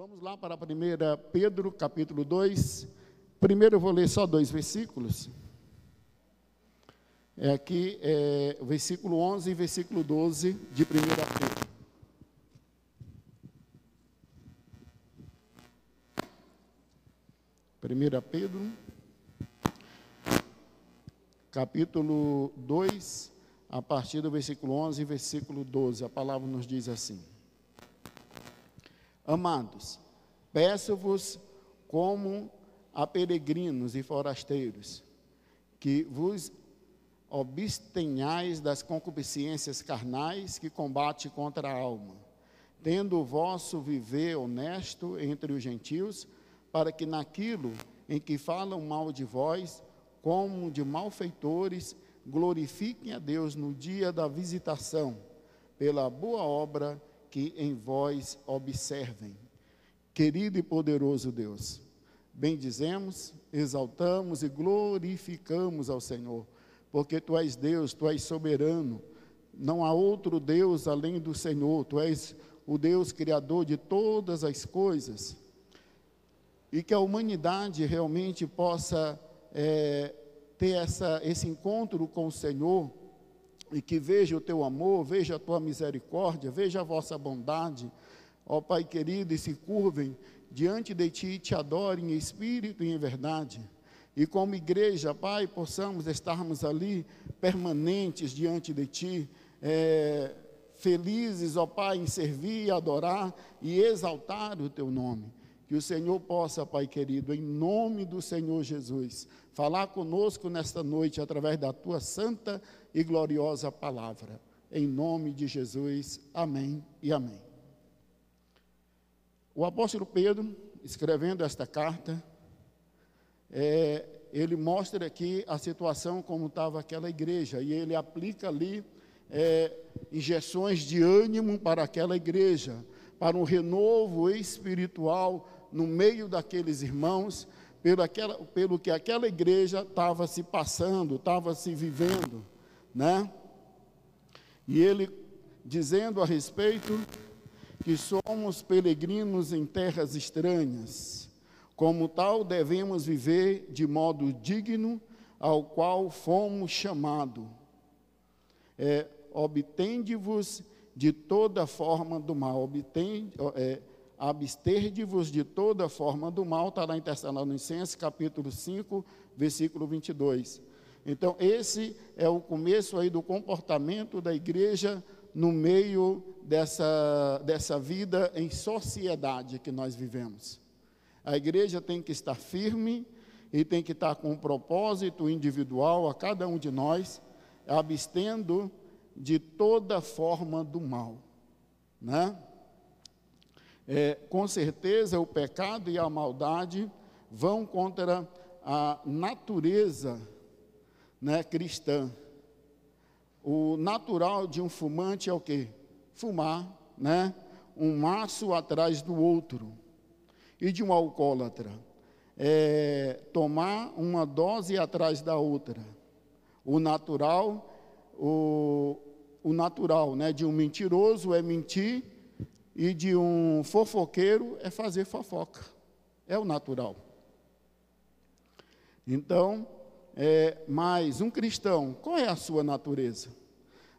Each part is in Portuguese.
Vamos lá para 1 Pedro, capítulo 2. Primeiro eu vou ler só dois versículos. É aqui, é, versículo 11 e versículo 12 de 1 Pedro. Primeira Pedro, capítulo 2, a partir do versículo 11 e versículo 12. A palavra nos diz assim: Amados, peço-vos como a peregrinos e forasteiros, que vos abstenhais das concupiscências carnais que combate contra a alma, tendo o vosso viver honesto entre os gentios, para que naquilo em que falam mal de vós, como de malfeitores, glorifiquem a Deus no dia da visitação, pela boa obra que em vós observem. Querido e poderoso Deus, bendizemos, exaltamos e glorificamos ao Senhor, porque tu és Deus, tu és soberano, não há outro Deus além do Senhor, tu és o Deus criador de todas as coisas, e que a humanidade realmente possa é, ter essa, esse encontro com o Senhor e que veja o teu amor, veja a tua misericórdia, veja a vossa bondade, ó Pai querido, e se curvem diante de ti e te adorem em espírito e em verdade. E como igreja, Pai, possamos estarmos ali permanentes diante de ti, é, felizes, ó Pai, em servir, adorar e exaltar o teu nome. Que o Senhor possa, Pai querido, em nome do Senhor Jesus, falar conosco nesta noite através da tua santa e gloriosa palavra. Em nome de Jesus, amém e amém. O apóstolo Pedro, escrevendo esta carta, é, ele mostra aqui a situação como estava aquela igreja, e ele aplica ali é, injeções de ânimo para aquela igreja, para um renovo espiritual no meio daqueles irmãos, pelo, aquela, pelo que aquela igreja estava se passando, estava se vivendo né? E ele dizendo a respeito que somos peregrinos em terras estranhas, como tal devemos viver de modo digno ao qual fomos chamados. É, Obtende-vos de toda forma do mal, obtende, é, abster-vos de toda forma do mal, está lá em Tessalonicenses, capítulo 5, versículo 22. Então, esse é o começo aí do comportamento da igreja no meio dessa, dessa vida em sociedade que nós vivemos. A igreja tem que estar firme e tem que estar com um propósito individual a cada um de nós, abstendo de toda forma do mal, né? É, com certeza o pecado e a maldade vão contra a natureza né, cristã. O natural de um fumante é o quê? Fumar, né? Um maço atrás do outro. E de um alcoólatra? É tomar uma dose atrás da outra. O natural, o, o natural, né? De um mentiroso é mentir e de um fofoqueiro é fazer fofoca. É o natural. Então, é, mas um cristão, qual é a sua natureza?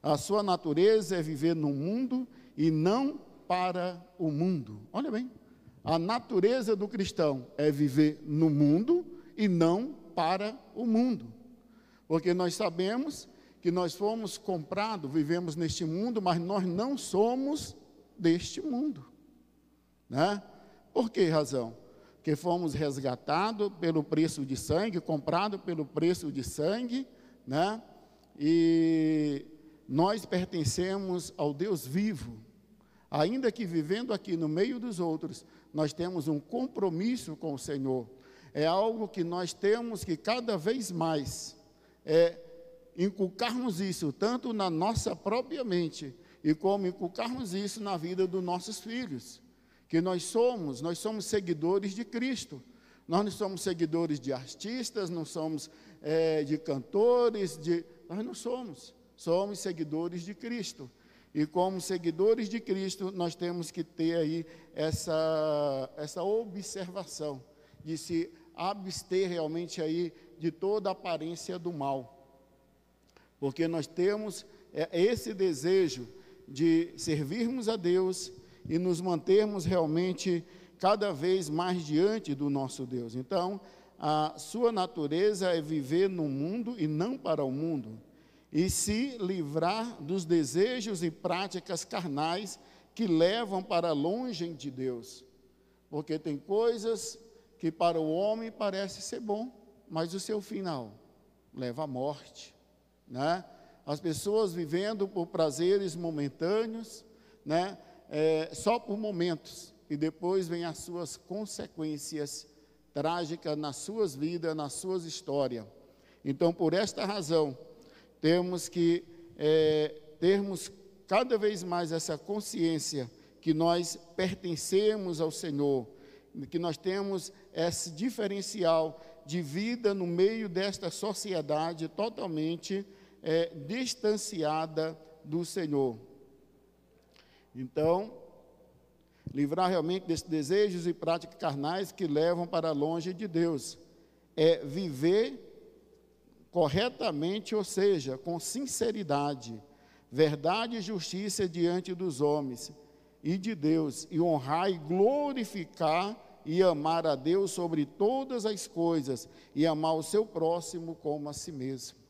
A sua natureza é viver no mundo e não para o mundo. Olha bem, a natureza do cristão é viver no mundo e não para o mundo. Porque nós sabemos que nós fomos comprados, vivemos neste mundo, mas nós não somos deste mundo. Né? Por que razão? que fomos resgatados pelo preço de sangue, comprado pelo preço de sangue, né? E nós pertencemos ao Deus vivo. Ainda que vivendo aqui no meio dos outros, nós temos um compromisso com o Senhor. É algo que nós temos que cada vez mais é, inculcarmos isso, tanto na nossa própria mente, e como inculcarmos isso na vida dos nossos filhos que nós somos, nós somos seguidores de Cristo. Nós não somos seguidores de artistas, não somos é, de cantores, de, nós não somos. Somos seguidores de Cristo. E como seguidores de Cristo, nós temos que ter aí essa, essa observação de se abster realmente aí de toda aparência do mal. Porque nós temos é, esse desejo de servirmos a Deus e nos mantermos realmente cada vez mais diante do nosso Deus. Então, a sua natureza é viver no mundo e não para o mundo e se livrar dos desejos e práticas carnais que levam para longe de Deus. Porque tem coisas que para o homem parece ser bom, mas o seu final leva à morte, né? As pessoas vivendo por prazeres momentâneos, né? É, só por momentos, e depois vem as suas consequências trágicas nas suas vidas, nas suas histórias. Então, por esta razão, temos que é, termos cada vez mais essa consciência que nós pertencemos ao Senhor, que nós temos esse diferencial de vida no meio desta sociedade totalmente é, distanciada do Senhor. Então, livrar realmente desses desejos e práticas carnais que levam para longe de Deus, é viver corretamente, ou seja, com sinceridade, verdade e justiça diante dos homens e de Deus, e honrar e glorificar e amar a Deus sobre todas as coisas, e amar o seu próximo como a si mesmo.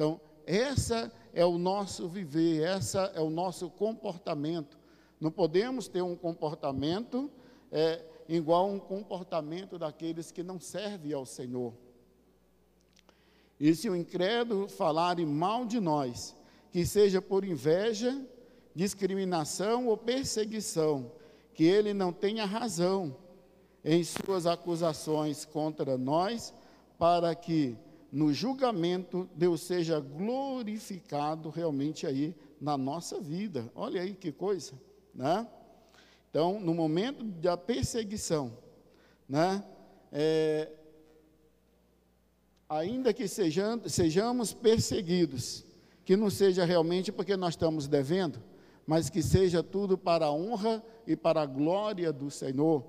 Então, essa é o nosso viver, essa é o nosso comportamento. Não podemos ter um comportamento é, igual a um comportamento daqueles que não servem ao Senhor. E se o incrédulo falarem mal de nós, que seja por inveja, discriminação ou perseguição, que ele não tenha razão em suas acusações contra nós, para que no julgamento Deus seja glorificado realmente aí na nossa vida. Olha aí que coisa, né? Então, no momento da perseguição, né? É, ainda que sejamos perseguidos, que não seja realmente porque nós estamos devendo, mas que seja tudo para a honra e para a glória do Senhor,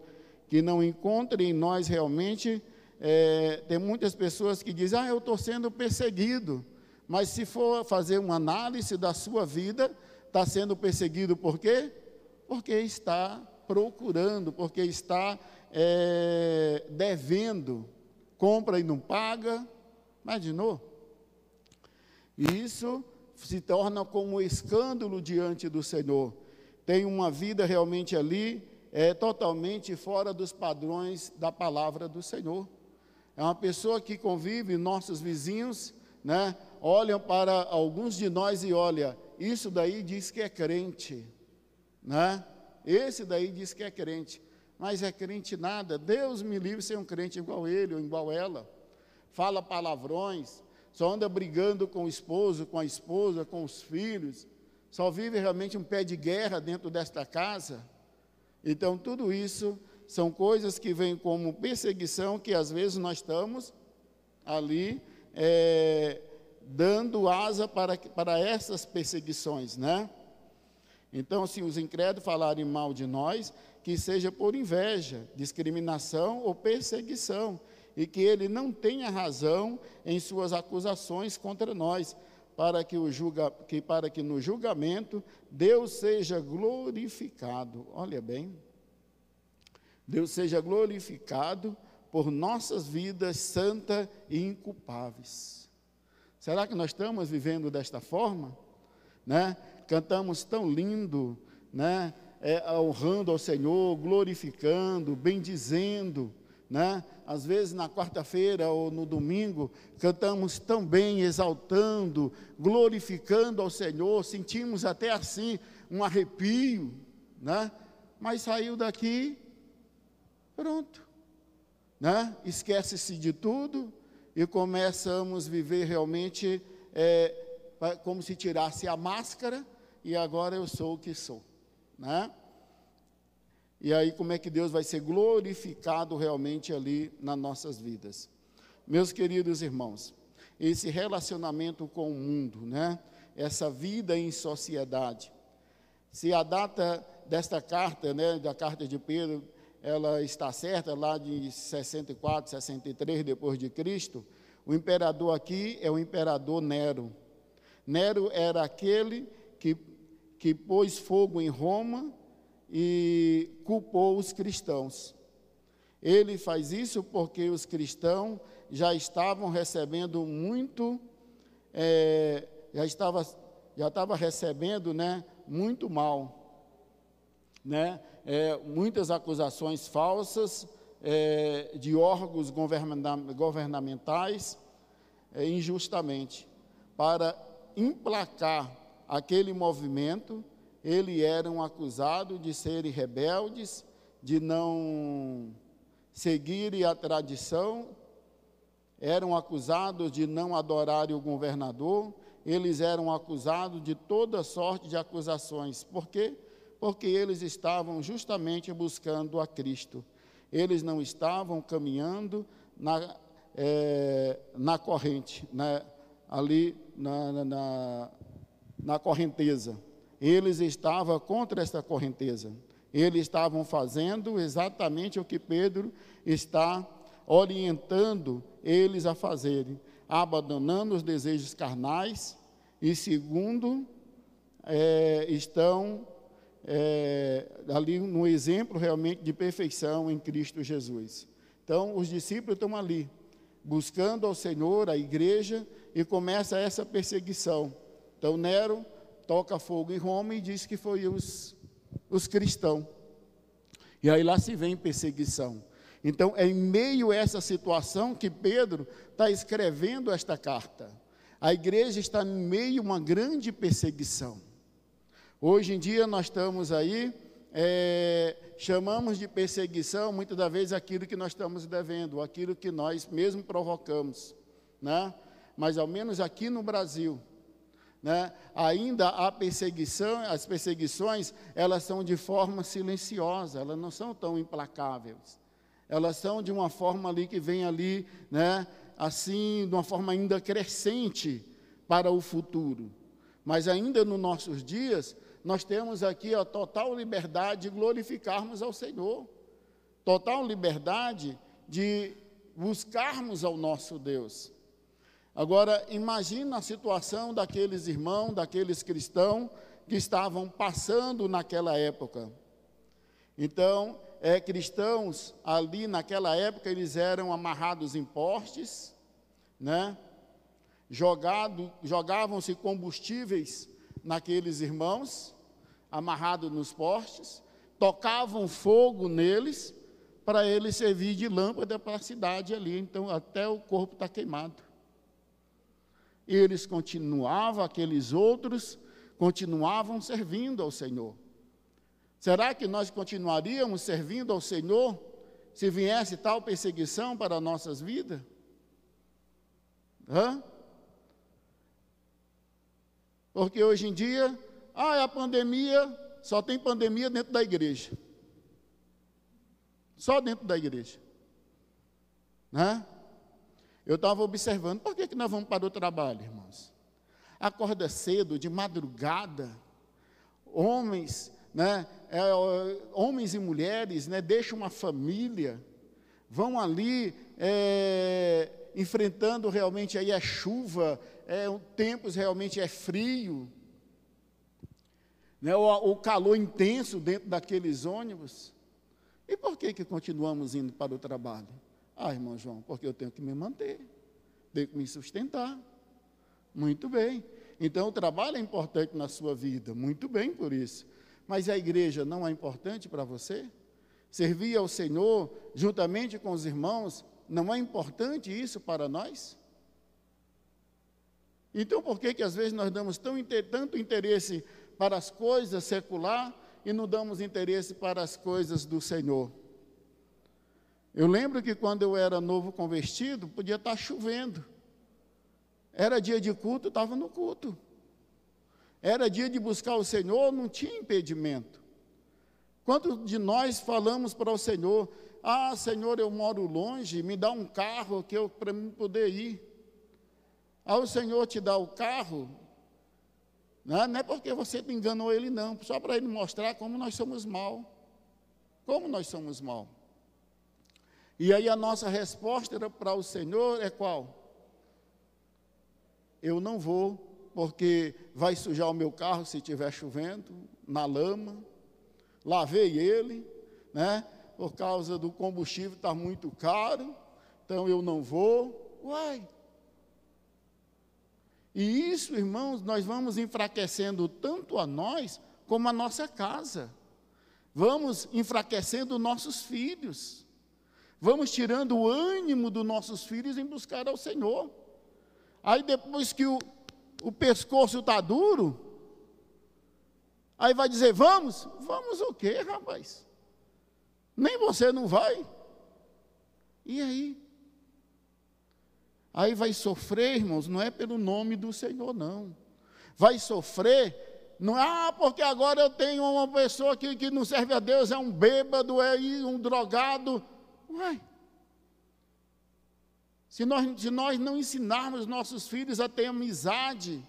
que não encontre em nós realmente. É, tem muitas pessoas que dizem, ah, eu estou sendo perseguido, mas se for fazer uma análise da sua vida, está sendo perseguido por quê? Porque está procurando, porque está é, devendo, compra e não paga. Imaginou? E isso se torna como um escândalo diante do Senhor. Tem uma vida realmente ali, é totalmente fora dos padrões da palavra do Senhor. É uma pessoa que convive, nossos vizinhos, né, olham para alguns de nós e olha, isso daí diz que é crente, né? Esse daí diz que é crente mas é crente nada. Deus me livre ser um crente igual ele ou igual ela. Fala palavrões, só anda brigando com o esposo, com a esposa, com os filhos, só vive realmente um pé de guerra dentro desta casa. Então, tudo isso são coisas que vêm como perseguição que às vezes nós estamos ali é, dando asa para, para essas perseguições, né? Então, se os incrédulos falarem mal de nós, que seja por inveja, discriminação ou perseguição, e que ele não tenha razão em suas acusações contra nós, para que, o julga, que, para que no julgamento Deus seja glorificado. Olha bem, Deus seja glorificado por nossas vidas santas e inculpáveis. Será que nós estamos vivendo desta forma? Né? Cantamos tão lindo, né? é, honrando ao Senhor, glorificando, bendizendo, né? Às vezes na quarta-feira ou no domingo cantamos tão bem, exaltando, glorificando ao Senhor, sentimos até assim um arrepio, né? Mas saiu daqui, pronto, né? Esquece-se de tudo e começamos a viver realmente é, como se tirasse a máscara e agora eu sou o que sou né? E aí, como é que Deus vai ser glorificado realmente ali nas nossas vidas? Meus queridos irmãos, esse relacionamento com o mundo, né? Essa vida em sociedade, se a data desta carta, né, da carta de Pedro, ela está certa, lá de 64, 63 depois de Cristo, o imperador aqui é o imperador Nero. Nero era aquele que, que pôs fogo em Roma e culpou os cristãos. Ele faz isso porque os cristãos já estavam recebendo muito, é, já estava já estava recebendo, né, muito mal, né, é, muitas acusações falsas é, de órgãos governamentais é, injustamente para emplacar aquele movimento. Eles eram acusados de serem rebeldes, de não seguirem a tradição, eram acusados de não adorarem o governador, eles eram acusados de toda sorte de acusações. Por quê? Porque eles estavam justamente buscando a Cristo. Eles não estavam caminhando na, é, na corrente, na, ali na, na, na correnteza. Eles estavam contra esta correnteza. Eles estavam fazendo exatamente o que Pedro está orientando eles a fazerem abandonando os desejos carnais, e segundo, é, estão é, ali no exemplo realmente de perfeição em Cristo Jesus. Então, os discípulos estão ali, buscando ao Senhor, a igreja, e começa essa perseguição. Então, Nero toca fogo em Roma e diz que foi os, os cristãos. E aí lá se vem perseguição. Então, é em meio a essa situação que Pedro está escrevendo esta carta. A igreja está em meio a uma grande perseguição. Hoje em dia nós estamos aí, é, chamamos de perseguição muitas das vezes aquilo que nós estamos devendo, aquilo que nós mesmo provocamos, né? Mas ao menos aqui no Brasil, né? Ainda a perseguição, as perseguições, elas são de forma silenciosa, elas não são tão implacáveis elas são de uma forma ali que vem ali, né, assim, de uma forma ainda crescente para o futuro. Mas ainda nos nossos dias, nós temos aqui a total liberdade de glorificarmos ao Senhor, total liberdade de buscarmos ao nosso Deus. Agora, imagina a situação daqueles irmãos, daqueles cristãos que estavam passando naquela época. Então, é, cristãos ali naquela época eles eram amarrados em postes, né? Jogado, jogavam-se combustíveis naqueles irmãos, amarrados nos postes, tocavam fogo neles para eles servir de lâmpada para a cidade ali, então até o corpo está queimado. E eles continuavam, aqueles outros continuavam servindo ao Senhor. Será que nós continuaríamos servindo ao Senhor se viesse tal perseguição para nossas vidas? Hã? Porque hoje em dia, ah, é a pandemia, só tem pandemia dentro da igreja. Só dentro da igreja. Né? Eu estava observando, por que, que nós vamos para o trabalho, irmãos? Acorda cedo, de madrugada, homens né, é, homens e mulheres, né, deixam uma família, vão ali é, enfrentando realmente aí a chuva, é, tempos realmente é frio, né, o, o calor intenso dentro daqueles ônibus. E por que, que continuamos indo para o trabalho? Ah, irmão João, porque eu tenho que me manter, tenho que me sustentar. Muito bem. Então, o trabalho é importante na sua vida, muito bem por isso. Mas a igreja não é importante para você? Servir ao Senhor juntamente com os irmãos, não é importante isso para nós? Então, por que que às vezes nós damos tão, tanto interesse para as coisas secular e não damos interesse para as coisas do Senhor? Eu lembro que quando eu era novo convertido, podia estar chovendo. Era dia de culto, estava no culto. Era dia de buscar o Senhor, não tinha impedimento. Quantos de nós falamos para o Senhor: Ah, Senhor, eu moro longe, me dá um carro que eu para mim poder ir. Ao Senhor te dá o carro, Não é, não é porque você enganou ele, não, só para ele mostrar como nós somos mal. Como nós somos mal. E aí a nossa resposta para o Senhor é qual? Eu não vou, porque vai sujar o meu carro se estiver chovendo, na lama. Lavei ele, né? Por causa do combustível está muito caro, então eu não vou. Uai, e isso, irmãos, nós vamos enfraquecendo tanto a nós como a nossa casa. Vamos enfraquecendo nossos filhos. Vamos tirando o ânimo dos nossos filhos em buscar ao Senhor. Aí depois que o, o pescoço está duro, aí vai dizer, vamos? Vamos o quê, rapaz? Nem você não vai. E aí? Aí vai sofrer, irmãos, não é pelo nome do Senhor, não. Vai sofrer, não é, ah, porque agora eu tenho uma pessoa que, que não serve a Deus, é um bêbado, é um drogado. Uai. Se nós, se nós não ensinarmos nossos filhos a ter amizade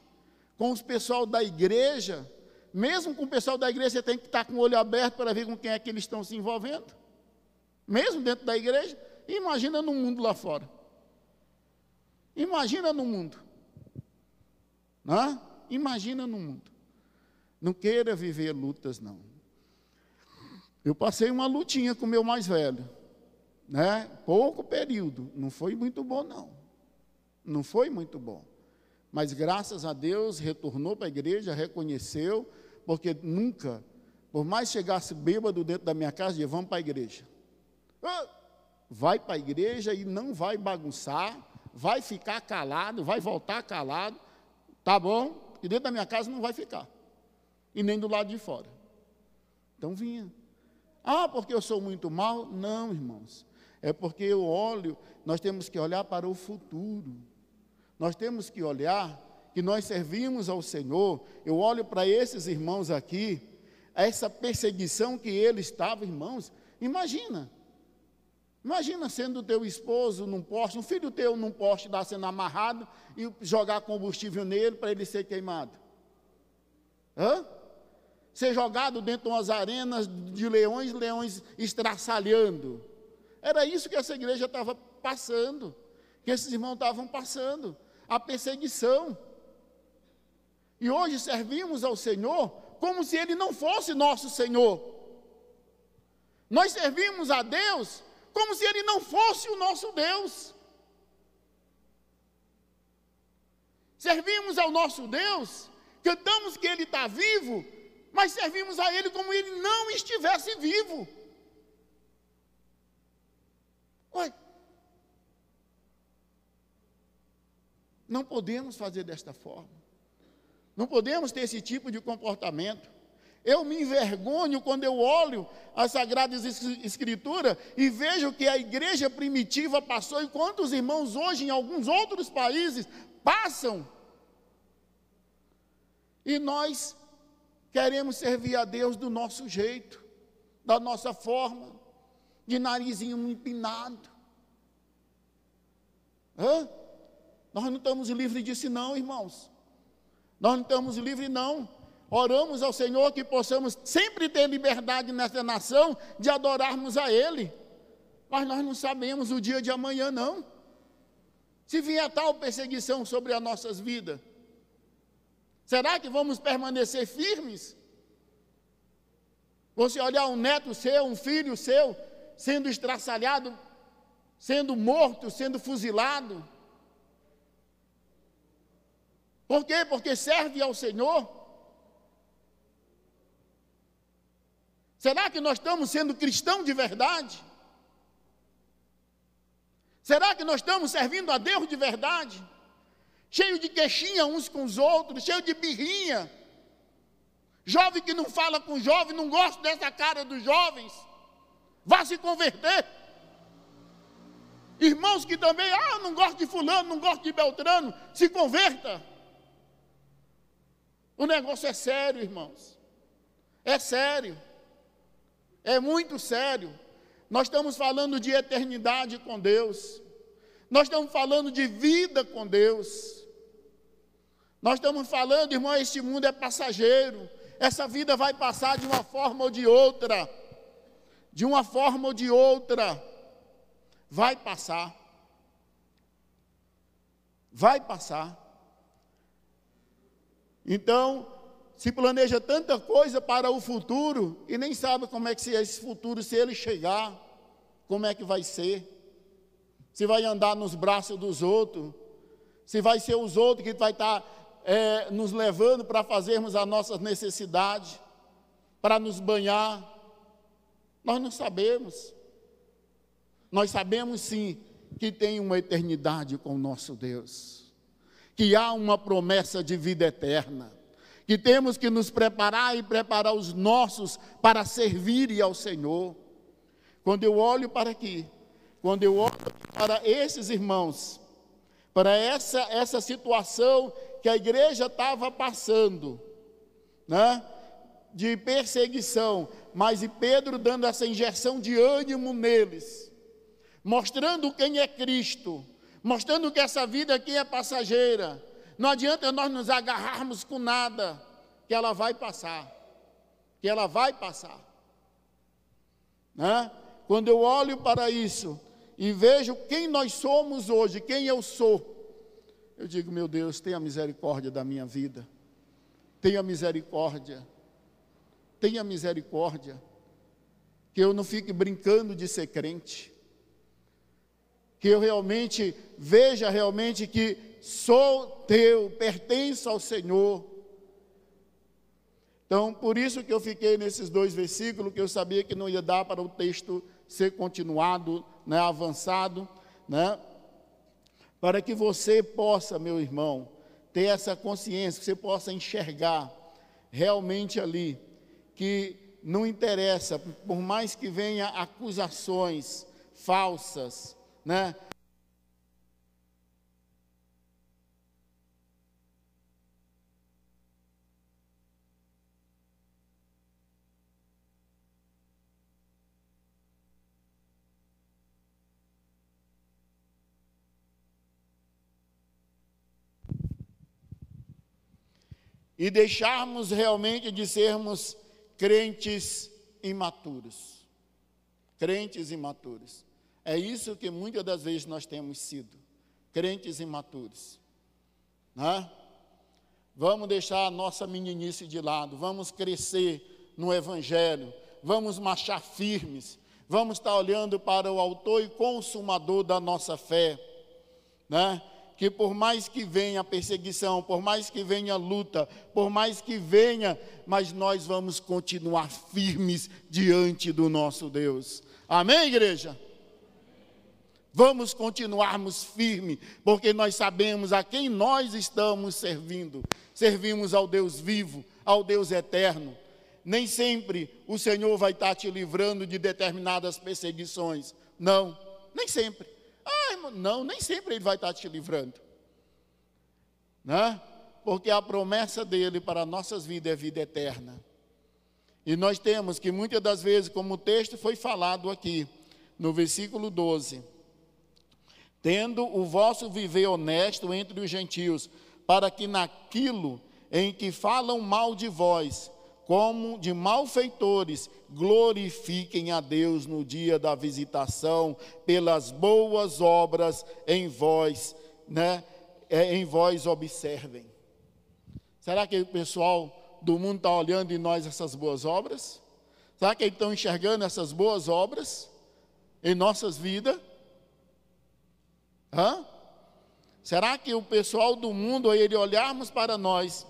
com os pessoal da igreja, mesmo com o pessoal da igreja, você tem que estar com o olho aberto para ver com quem é que eles estão se envolvendo. Mesmo dentro da igreja, imagina no mundo lá fora. Imagina no mundo. Né? Imagina no mundo. Não queira viver lutas, não. Eu passei uma lutinha com o meu mais velho. Né? Pouco período. Não foi muito bom, não. Não foi muito bom. Mas graças a Deus retornou para a igreja, reconheceu, porque nunca, por mais chegasse bêbado dentro da minha casa, dizia, vamos para a igreja. Vai para a igreja e não vai bagunçar, vai ficar calado, vai voltar calado, tá bom? E dentro da minha casa não vai ficar. E nem do lado de fora. Então vinha. Ah, porque eu sou muito mal? Não, irmãos. É porque eu olho, nós temos que olhar para o futuro. Nós temos que olhar que nós servimos ao Senhor. Eu olho para esses irmãos aqui, essa perseguição que ele estava, irmãos. Imagina, Imagina sendo teu esposo num poste, um filho teu num poste lá sendo amarrado e jogar combustível nele para ele ser queimado. Hã? Ser jogado dentro de umas arenas de leões, leões estraçalhando. Era isso que essa igreja estava passando, que esses irmãos estavam passando, a perseguição. E hoje servimos ao Senhor como se Ele não fosse nosso Senhor. Nós servimos a Deus como se Ele não fosse o nosso Deus. Servimos ao nosso Deus, cantamos que Ele está vivo, mas servimos a Ele como Ele não estivesse vivo. Não podemos fazer desta forma. Não podemos ter esse tipo de comportamento. Eu me envergonho quando eu olho as Sagradas Escrituras e vejo que a igreja primitiva passou e quantos irmãos hoje em alguns outros países passam. E nós queremos servir a Deus do nosso jeito, da nossa forma, de narizinho empinado. Hã? Nós não estamos livres disso, não, irmãos. Nós não estamos livres, não. Oramos ao Senhor que possamos sempre ter liberdade nessa nação de adorarmos a Ele. Mas nós não sabemos o dia de amanhã, não. Se vier tal perseguição sobre as nossas vidas, será que vamos permanecer firmes? Você olhar um neto seu, um filho seu, sendo estraçalhado, sendo morto, sendo fuzilado. Por quê? Porque serve ao Senhor. Será que nós estamos sendo cristãos de verdade? Será que nós estamos servindo a Deus de verdade? Cheio de queixinha uns com os outros, cheio de birrinha. Jovem que não fala com jovem, não gosta dessa cara dos jovens. Vá se converter. Irmãos que também, ah, não gosto de fulano, não gosto de Beltrano, se converta. O negócio é sério, irmãos. É sério. É muito sério. Nós estamos falando de eternidade com Deus. Nós estamos falando de vida com Deus. Nós estamos falando, irmão, este mundo é passageiro. Essa vida vai passar de uma forma ou de outra. De uma forma ou de outra. Vai passar. Vai passar. Então, se planeja tanta coisa para o futuro e nem sabe como é que é esse futuro, se ele chegar, como é que vai ser. Se vai andar nos braços dos outros, se vai ser os outros que vai estar é, nos levando para fazermos as nossas necessidades, para nos banhar. Nós não sabemos. Nós sabemos sim que tem uma eternidade com o nosso Deus, que há uma promessa de vida eterna, que temos que nos preparar e preparar os nossos para servirem ao Senhor. Quando eu olho para aqui, quando eu olho para esses irmãos, para essa, essa situação que a igreja estava passando, né? de perseguição, mas e Pedro dando essa injeção de ânimo neles, mostrando quem é Cristo, mostrando que essa vida aqui é passageira. Não adianta nós nos agarrarmos com nada, que ela vai passar, que ela vai passar. Né? Quando eu olho para isso e vejo quem nós somos hoje, quem eu sou, eu digo, meu Deus, tenha misericórdia da minha vida. Tenha misericórdia. Tenha misericórdia. Que eu não fique brincando de ser crente. Que eu realmente veja realmente que sou teu, pertenço ao Senhor. Então, por isso que eu fiquei nesses dois versículos, que eu sabia que não ia dar para o texto ser continuado, né, avançado, né? para que você possa, meu irmão, ter essa consciência, que você possa enxergar realmente ali que não interessa, por mais que venha acusações falsas, né? E deixarmos realmente de sermos crentes imaturos. Crentes imaturos. É isso que muitas das vezes nós temos sido, crentes imaturos. Né? Vamos deixar a nossa meninice de lado, vamos crescer no Evangelho, vamos marchar firmes, vamos estar olhando para o autor e consumador da nossa fé. Né? Que por mais que venha perseguição, por mais que venha luta, por mais que venha, mas nós vamos continuar firmes diante do nosso Deus. Amém, igreja? Vamos continuarmos firmes, porque nós sabemos a quem nós estamos servindo. Servimos ao Deus vivo, ao Deus eterno. Nem sempre o Senhor vai estar te livrando de determinadas perseguições. Não, nem sempre. Não, nem sempre ele vai estar te livrando. Né? Porque a promessa dele para nossas vidas é vida eterna. E nós temos que muitas das vezes, como o texto foi falado aqui, no versículo 12, tendo o vosso viver honesto entre os gentios, para que naquilo em que falam mal de vós, como de malfeitores, glorifiquem a Deus no dia da visitação, pelas boas obras em vós, né? É, em vós observem. Será que o pessoal do mundo está olhando em nós essas boas obras? Será que eles estão enxergando essas boas obras em nossas vidas? Hã? Será que o pessoal do mundo, ao ele olharmos para nós,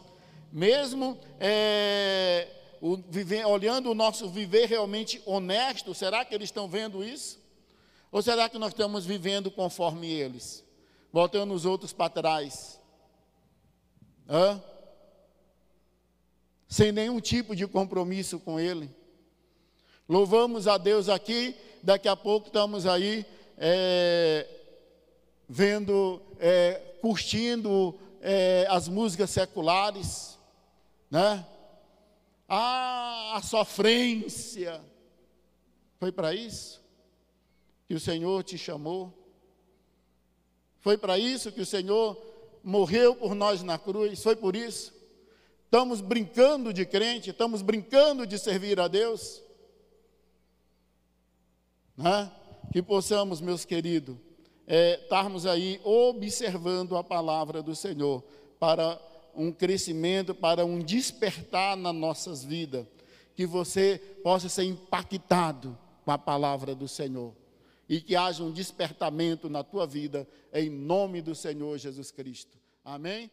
mesmo é, o, viver, olhando o nosso viver realmente honesto, será que eles estão vendo isso? Ou será que nós estamos vivendo conforme eles? Voltando os outros para trás. Hã? Sem nenhum tipo de compromisso com Ele. Louvamos a Deus aqui, daqui a pouco estamos aí é, vendo, é, curtindo é, as músicas seculares né? Ah, a sofrência. Foi para isso que o Senhor te chamou? Foi para isso que o Senhor morreu por nós na cruz, foi por isso. Estamos brincando de crente, estamos brincando de servir a Deus. Né? Que possamos, meus queridos, é, estarmos aí observando a palavra do Senhor para um crescimento, para um despertar nas nossas vidas, que você possa ser impactado com a palavra do Senhor e que haja um despertamento na tua vida, em nome do Senhor Jesus Cristo. Amém?